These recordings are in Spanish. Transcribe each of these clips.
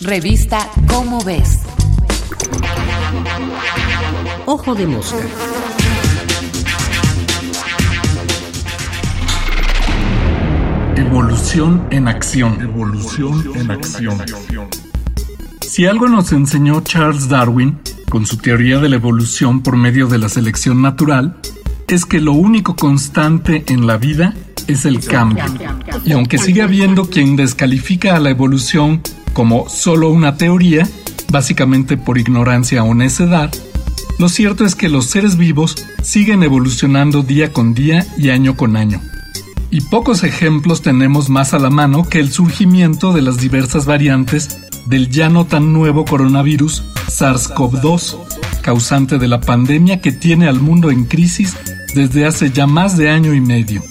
Revista Cómo ves. Ojo de mosca. Evolución en acción. Evolución en acción. Si algo nos enseñó Charles Darwin con su teoría de la evolución por medio de la selección natural, es que lo único constante en la vida es el cambio. Y aunque sigue habiendo quien descalifica a la evolución como solo una teoría, básicamente por ignorancia o necedad, lo cierto es que los seres vivos siguen evolucionando día con día y año con año. Y pocos ejemplos tenemos más a la mano que el surgimiento de las diversas variantes del ya no tan nuevo coronavirus SARS-CoV-2, causante de la pandemia que tiene al mundo en crisis desde hace ya más de año y medio.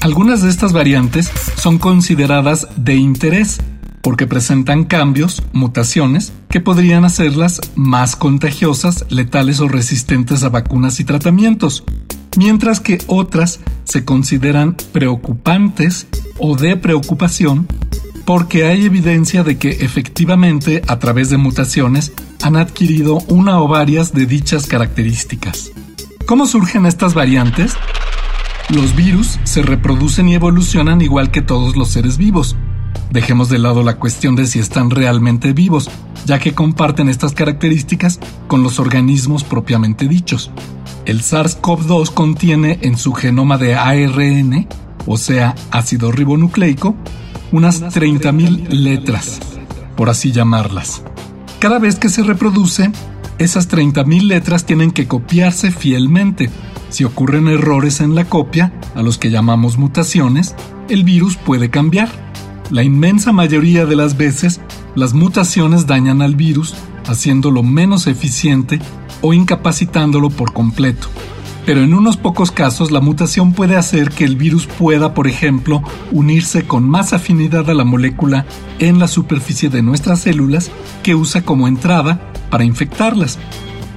Algunas de estas variantes son consideradas de interés porque presentan cambios, mutaciones, que podrían hacerlas más contagiosas, letales o resistentes a vacunas y tratamientos, mientras que otras se consideran preocupantes o de preocupación porque hay evidencia de que efectivamente a través de mutaciones han adquirido una o varias de dichas características. ¿Cómo surgen estas variantes? Los virus se reproducen y evolucionan igual que todos los seres vivos. Dejemos de lado la cuestión de si están realmente vivos, ya que comparten estas características con los organismos propiamente dichos. El SARS-CoV-2 contiene en su genoma de ARN, o sea, ácido ribonucleico, unas 30.000 letras, por así llamarlas. Cada vez que se reproduce, esas 30.000 letras tienen que copiarse fielmente, si ocurren errores en la copia, a los que llamamos mutaciones, el virus puede cambiar. La inmensa mayoría de las veces, las mutaciones dañan al virus, haciéndolo menos eficiente o incapacitándolo por completo. Pero en unos pocos casos la mutación puede hacer que el virus pueda, por ejemplo, unirse con más afinidad a la molécula en la superficie de nuestras células que usa como entrada para infectarlas,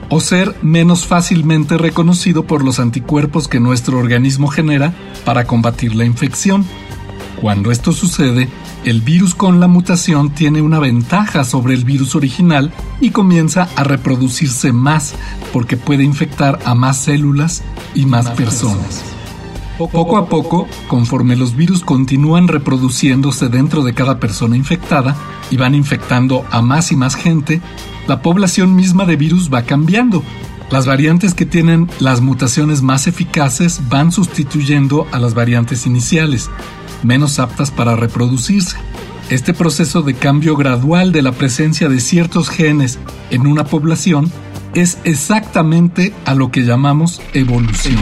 o ser menos fácilmente reconocido por los anticuerpos que nuestro organismo genera para combatir la infección. Cuando esto sucede, el virus con la mutación tiene una ventaja sobre el virus original y comienza a reproducirse más porque puede infectar a más células y más personas. Poco a poco, conforme los virus continúan reproduciéndose dentro de cada persona infectada y van infectando a más y más gente, la población misma de virus va cambiando. Las variantes que tienen las mutaciones más eficaces van sustituyendo a las variantes iniciales, menos aptas para reproducirse. Este proceso de cambio gradual de la presencia de ciertos genes en una población es exactamente a lo que llamamos evolución.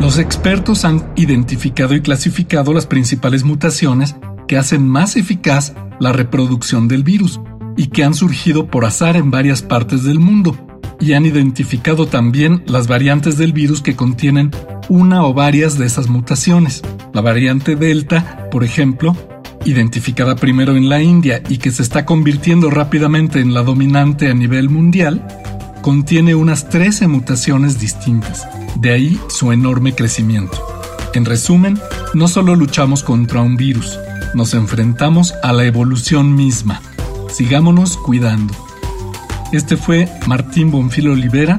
Los expertos han identificado y clasificado las principales mutaciones que hacen más eficaz la reproducción del virus y que han surgido por azar en varias partes del mundo, y han identificado también las variantes del virus que contienen una o varias de esas mutaciones. La variante Delta, por ejemplo, identificada primero en la India y que se está convirtiendo rápidamente en la dominante a nivel mundial, contiene unas 13 mutaciones distintas, de ahí su enorme crecimiento. En resumen, no solo luchamos contra un virus, nos enfrentamos a la evolución misma. Sigámonos cuidando. Este fue Martín Bonfilo Olivera.